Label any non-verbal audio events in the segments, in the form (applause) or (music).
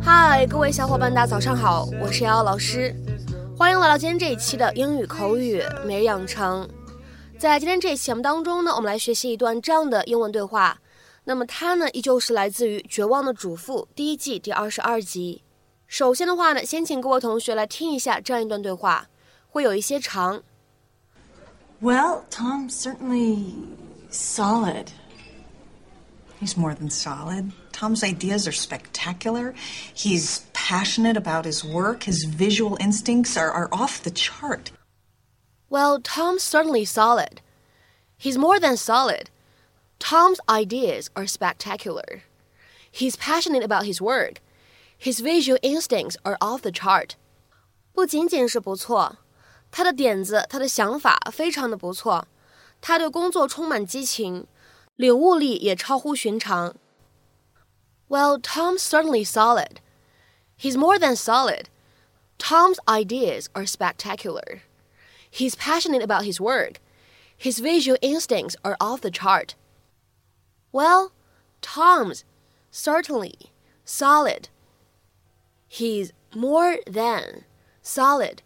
嗨，各位小伙伴，大家早上好，我是瑶瑶老师，欢迎来到今天这一期的英语口语每日养成。在今天这一期节目当中呢，我们来学习一段这样的英文对话。那么它呢，依旧是来自于《绝望的主妇》第一季第二十二集。首先的话呢，先请各位同学来听一下这样一段对话，会有一些长。 Well, Tom's certainly solid. He's more than solid. Tom's ideas are spectacular. He's passionate about his work. His visual instincts are, are off the chart. Well, Tom's certainly solid. He's more than solid. Tom's ideas are spectacular. He's passionate about his work. His visual instincts are off the chart. 不仅仅是不错，他的点子、他的想法非常的不错，他对工作充满激情，领悟力也超乎寻常。Well, Tom's certainly solid. He's more than solid. Tom's ideas are spectacular. He's passionate about his work. His visual instincts are off the chart. Well, Tom's certainly solid. He's more than solid.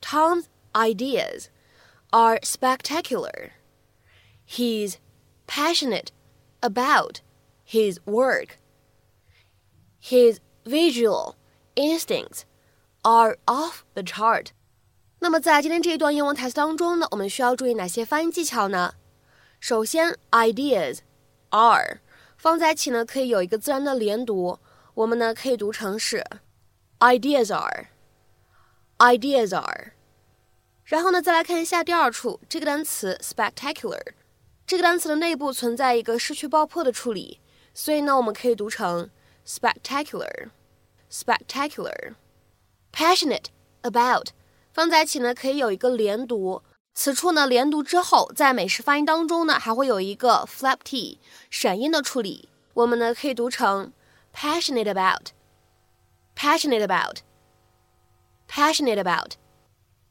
Tom's ideas are spectacular. He's passionate about his work. His visual instincts are off the chart. 那么在今天这一段英文台词当中呢，我们需要注意哪些发音技巧呢？首先，ideas are 放在一起呢，可以有一个自然的连读， 我们呢可以读成是 ideas are，ideas are。然后呢，再来看一下第二处这个单词 spectacular，这个单词的内部存在一个失去爆破的处理，所以呢，我们可以读成 spectacular，spectacular。passionate about 放在一起呢，可以有一个连读。此处呢，连读之后，在美式发音当中呢，还会有一个 flap t 闪音的处理。我们呢可以读成 passionate about，passionate about，passionate about。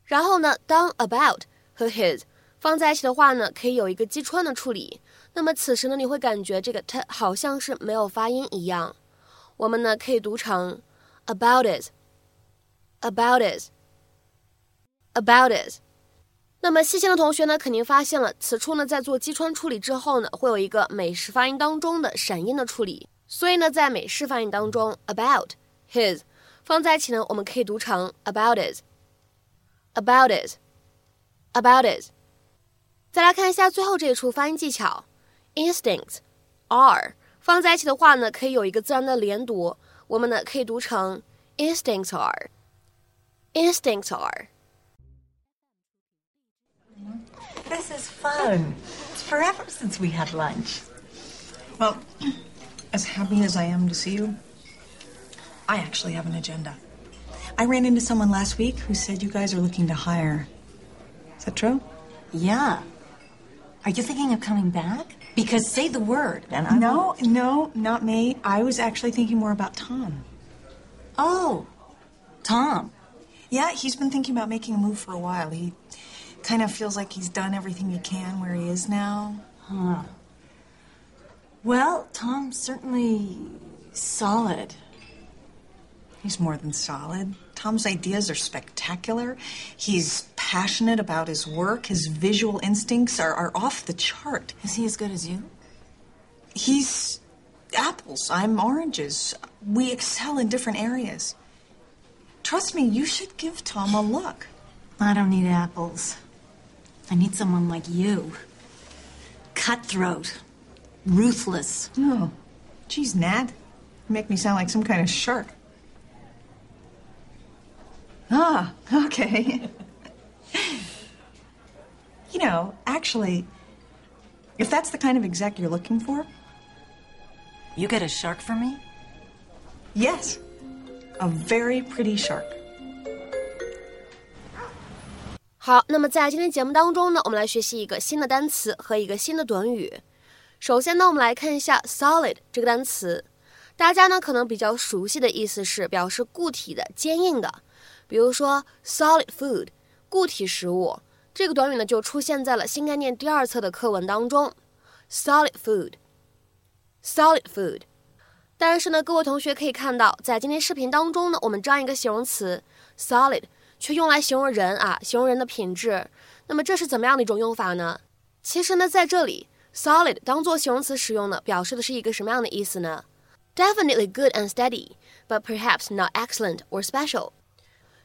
然后呢，当 about 和 his 放在一起的话呢，可以有一个击穿的处理。那么此时呢，你会感觉这个 t 好像是没有发音一样。我们呢可以读成 about is，about is，about is。那么细心的同学呢，肯定发现了，此处呢在做击穿处理之后呢，会有一个美式发音当中的闪音的处理。所以呢，在美式发音当中，about his 放在一起呢，我们可以读成 about is，about is，about is。再来看一下最后这一处发音技巧，instincts are 放在一起的话呢，可以有一个自然的连读，我们呢可以读成 instincts are，instincts are。 This is fun. It's forever since we had lunch. Well, as happy as I am to see you, I actually have an agenda. I ran into someone last week who said you guys are looking to hire. Is that true? Yeah. Are you thinking of coming back? Because say the word, and I No, no, not me. I was actually thinking more about Tom. Oh, Tom. Yeah, he's been thinking about making a move for a while. He kind of feels like he's done everything he can where he is now. Well, Tom's certainly solid. He's more than solid. Tom's ideas are spectacular. He's passionate about his work. His visual instincts are, are off the chart. Is he as good as you? He's apples. I'm oranges. We excel in different areas. Trust me, you should give Tom a look. I don't need apples. I need someone like you. Cutthroat Ruthless. Oh, geez, Nat. You make me sound like some kind of shark. Ah, okay. (laughs) you know, actually, if that's the kind of exec you're looking for, You get a shark for me? yes, a very pretty shark. 好，那么在今天节目当中呢，我们来学习一个新的单词和一个新的短语。 首先呢，我们来看一下 solid 这个单词，大家呢可能比较熟悉的意思是表示固体的、坚硬的，比如说 solid food，固体食物。这个短语呢就出现在了新概念第二册的课文当中，solid food，solid food。但是呢，各位同学可以看到，在今天视频当中呢，我们这样一个形容词 solid 却用来形容人啊，形容人的品质。那么这是怎么样的一种用法呢？其实呢，在这里 solid 当做形容词使用呢，表示的是一个什么样的意思呢？Definitely good and steady, but perhaps not excellent or special。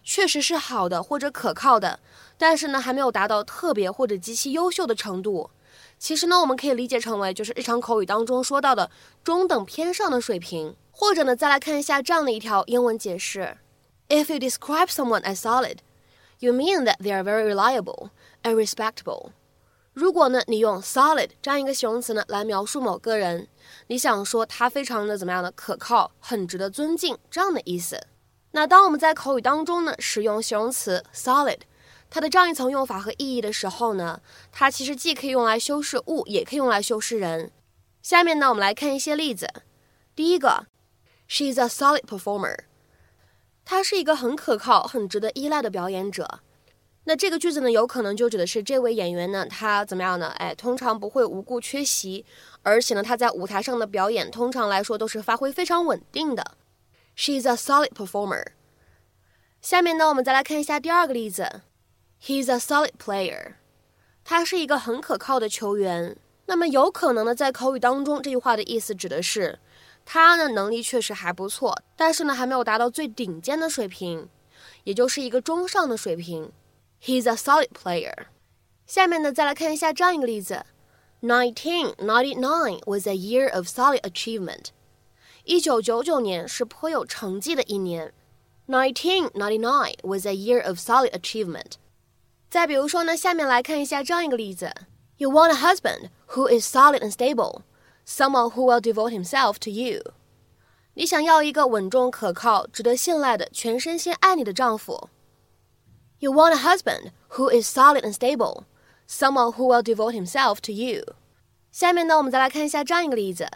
确实是好的或者可靠的，但是呢，还没有达到特别或者极其优秀的程度。其实呢，我们可以理解成为就是日常口语当中说到的中等偏上的水平。或者呢，再来看一下这样的一条英文解释：If you describe someone as solid, you mean that they are very reliable and respectable。 如果呢，你用 solid 这样一个形容词呢来描述某个人，你想说他非常的怎么样的可靠，很值得尊敬这样的意思。那当我们在口语当中呢使用形容词 solid，它的这样一层用法和意义的时候呢，它其实既可以用来修饰物，也可以用来修饰人。下面呢，我们来看一些例子。第一个，She's a solid performer，她是一个很可靠、很值得依赖的表演者。那这个句子呢，有可能就指的是这位演员呢，他怎么样呢？哎，通常不会无故缺席，而且呢，他在舞台上的表演通常来说都是发挥非常稳定的。She's a solid performer。下面呢，我们再来看一下第二个例子。He's a solid player。他是一个很可靠的球员。那么有可能呢，在口语当中，这句话的意思指的是他呢能力确实还不错，但是呢还没有达到最顶尖的水平，也就是一个中上的水平。He's a solid player。下面呢，再来看一下这样一个例子。Nineteen ninety nine was a year of solid achievement。一九九九年是颇有成绩的一年。Nineteen ninety nine was a year of solid achievement。再比如说呢，下面来看一下这样一个例子：You want a husband who is solid and stable, someone who will devote himself to you。你想要一个稳重可靠、值得信赖的、全身心爱你的丈夫。 You want a husband who is solid and stable, someone who will devote himself to you。下面呢，我们再来看一下这样一个例子。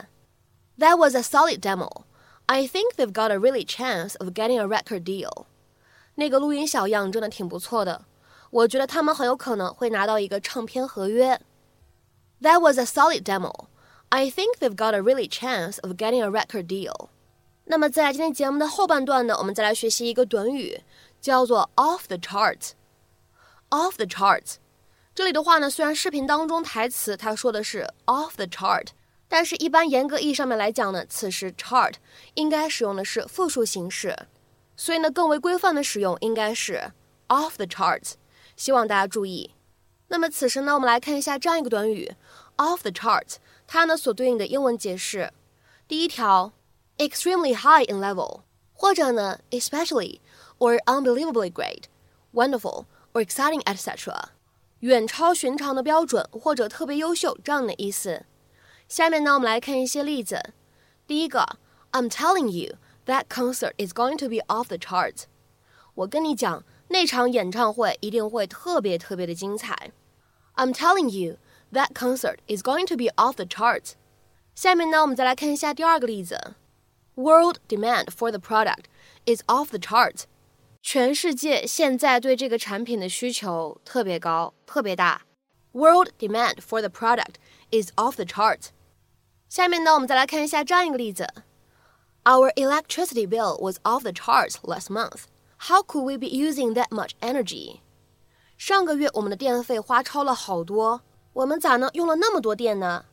That was a solid demo. I think they've got a really chance of getting a record deal. 那个录音小样真的挺不错的，我觉得他们很有可能会拿到一个唱片合约。That was a solid demo. I think they've got a really chance of getting a record deal. 那么在今天节目的后半段呢，我们再来学习一个短语， 叫做 off the charts。off the charts，这里的话呢，虽然视频当中台词他说的是 off the chart。但是，一般严格意义上面来讲呢，此时 chart 应该使用的是复数形式，所以呢，更为规范的使用应该是 off the charts。希望大家注意。那么此时呢，我们来看一下这样一个短语 off the charts，它呢所对应的英文解释。第一条，extremely high in level，或者呢，especially or unbelievably great，wonderful or exciting etc，远超寻常的标准或者特别优秀这样的意思。下面呢，我们来看一些例子。第一个，I'm telling you that concert is going to be off the charts。我跟你讲，那场演唱会一定会特别特别的精彩。I'm telling you that concert is going to be off the charts。下面呢，我们再来看一下第二个例子。World demand for the product is off the charts。 全世界现在对这个产品的需求特别高，特别大。World demand for the product is off the charts。下面呢，我们再来看一下这样一个例子：Our electricity bill was off the charts last month. How could we be using that much energy? 上个月我们的电费花超了好多，我们咋能用了那么多电呢？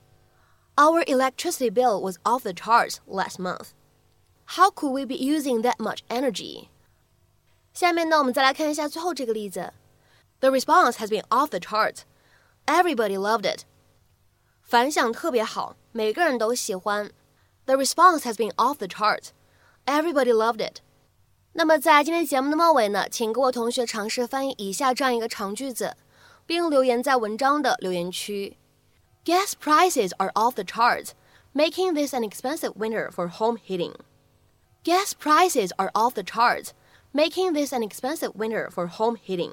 Our electricity bill was off the charts last month. How could we be using that much energy? 下面呢，我们再来看一下最后这个例子：The response has been off the charts. Everybody loved it. 反响特别好，每个人都喜欢。The response has been off the charts. Everybody loved it. 那么在今天节目的末尾呢，请各位同学尝试翻译以下这样一个长句子，并留言在文章的留言区。Gas prices are off the charts, making this an expensive winter for home heating. Gas prices are off the charts, making this an expensive winter for home heating。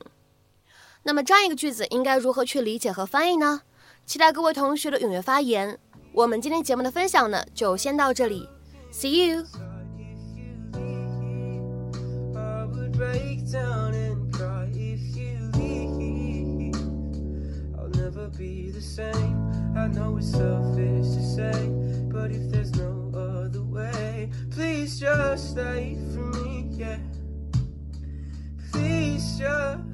那么这样一个句子应该如何去理解和翻译呢？期待各位同学的踊跃发言。我们今天节目的分享呢，就先到这里。See you。break you the same. I know it's selfish to say, but if there's no other way, please just stay. yaşa